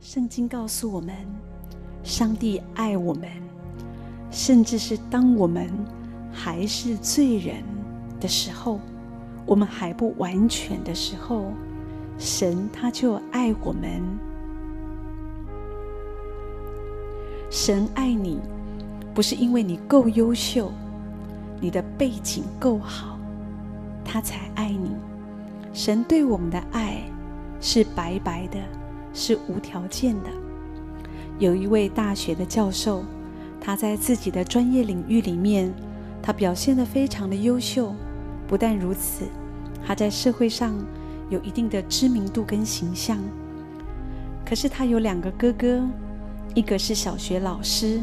圣经告诉我们，上帝爱我们，甚至是当我们还是罪人的时候，我们还不完全的时候，神他就爱我们。神爱你，不是因为你够优秀，你的背景够好，他才爱你。神对我们的爱是白白的。是无条件的。有一位大学的教授，他在自己的专业领域里面，他表现得非常的优秀。不但如此，他在社会上有一定的知名度跟形象。可是他有两个哥哥，一个是小学老师，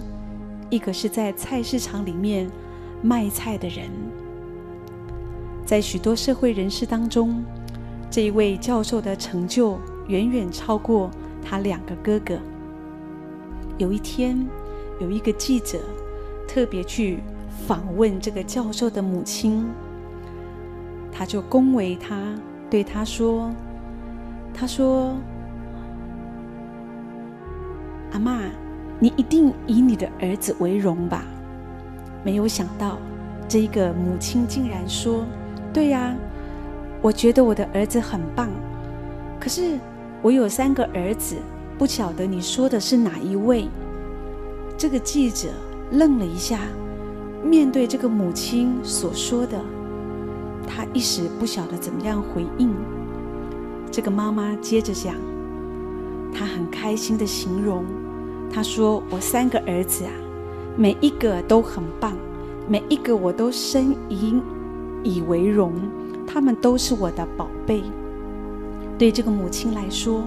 一个是在菜市场里面卖菜的人。在许多社会人士当中，这一位教授的成就，远远超过他两个哥哥。有一天，有一个记者特别去访问这个教授的母亲，他就恭维他，对他说：“他说，阿嬷，你一定以你的儿子为荣吧？”没有想到，这一个母亲竟然说：“对呀，我觉得我的儿子很棒，可是。”我有三个儿子，不晓得你说的是哪一位？这个记者愣了一下，面对这个母亲所说的，他一时不晓得怎么样回应。这个妈妈接着讲，她很开心的形容，她说：“我三个儿子啊，每一个都很棒，每一个我都深以以为荣，他们都是我的宝贝。”对这个母亲来说，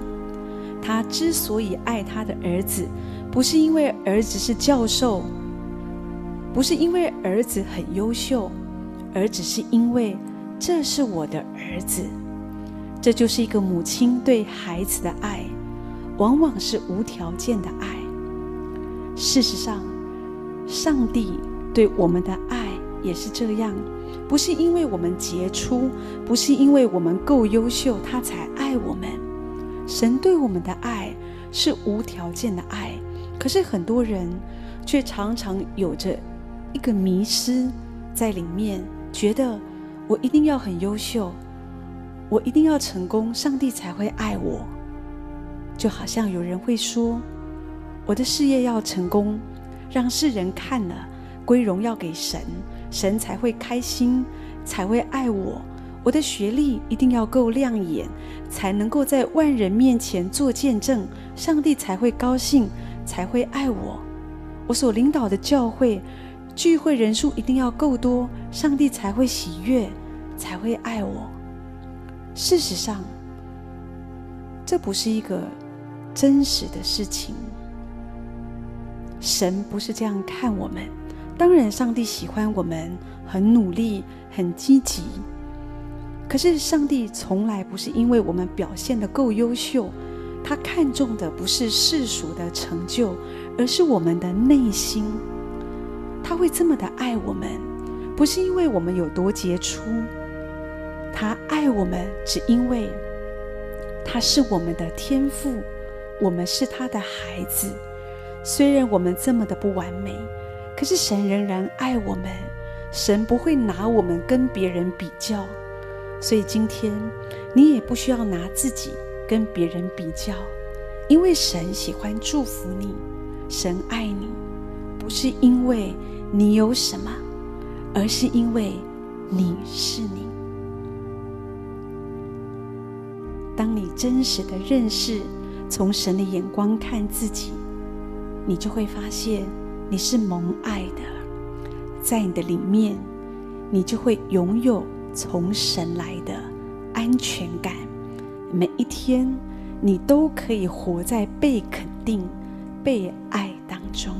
她之所以爱她的儿子，不是因为儿子是教授，不是因为儿子很优秀，而只是因为这是我的儿子。这就是一个母亲对孩子的爱，往往是无条件的爱。事实上，上帝对我们的爱也是这样。不是因为我们杰出，不是因为我们够优秀，他才爱我们。神对我们的爱是无条件的爱，可是很多人却常常有着一个迷失在里面，觉得我一定要很优秀，我一定要成功，上帝才会爱我。就好像有人会说，我的事业要成功，让世人看了归荣耀给神。神才会开心，才会爱我。我的学历一定要够亮眼，才能够在万人面前做见证，上帝才会高兴，才会爱我。我所领导的教会聚会人数一定要够多，上帝才会喜悦，才会爱我。事实上，这不是一个真实的事情。神不是这样看我们。当然，上帝喜欢我们很努力、很积极。可是，上帝从来不是因为我们表现的够优秀，他看重的不是世俗的成就，而是我们的内心。他会这么的爱我们，不是因为我们有多杰出，他爱我们只因为他是我们的天赋，我们是他的孩子。虽然我们这么的不完美。可是神仍然爱我们，神不会拿我们跟别人比较，所以今天你也不需要拿自己跟别人比较，因为神喜欢祝福你，神爱你，不是因为你有什么，而是因为你是你。当你真实的认识，从神的眼光看自己，你就会发现。你是蒙爱的，在你的里面，你就会拥有从神来的安全感。每一天，你都可以活在被肯定、被爱当中。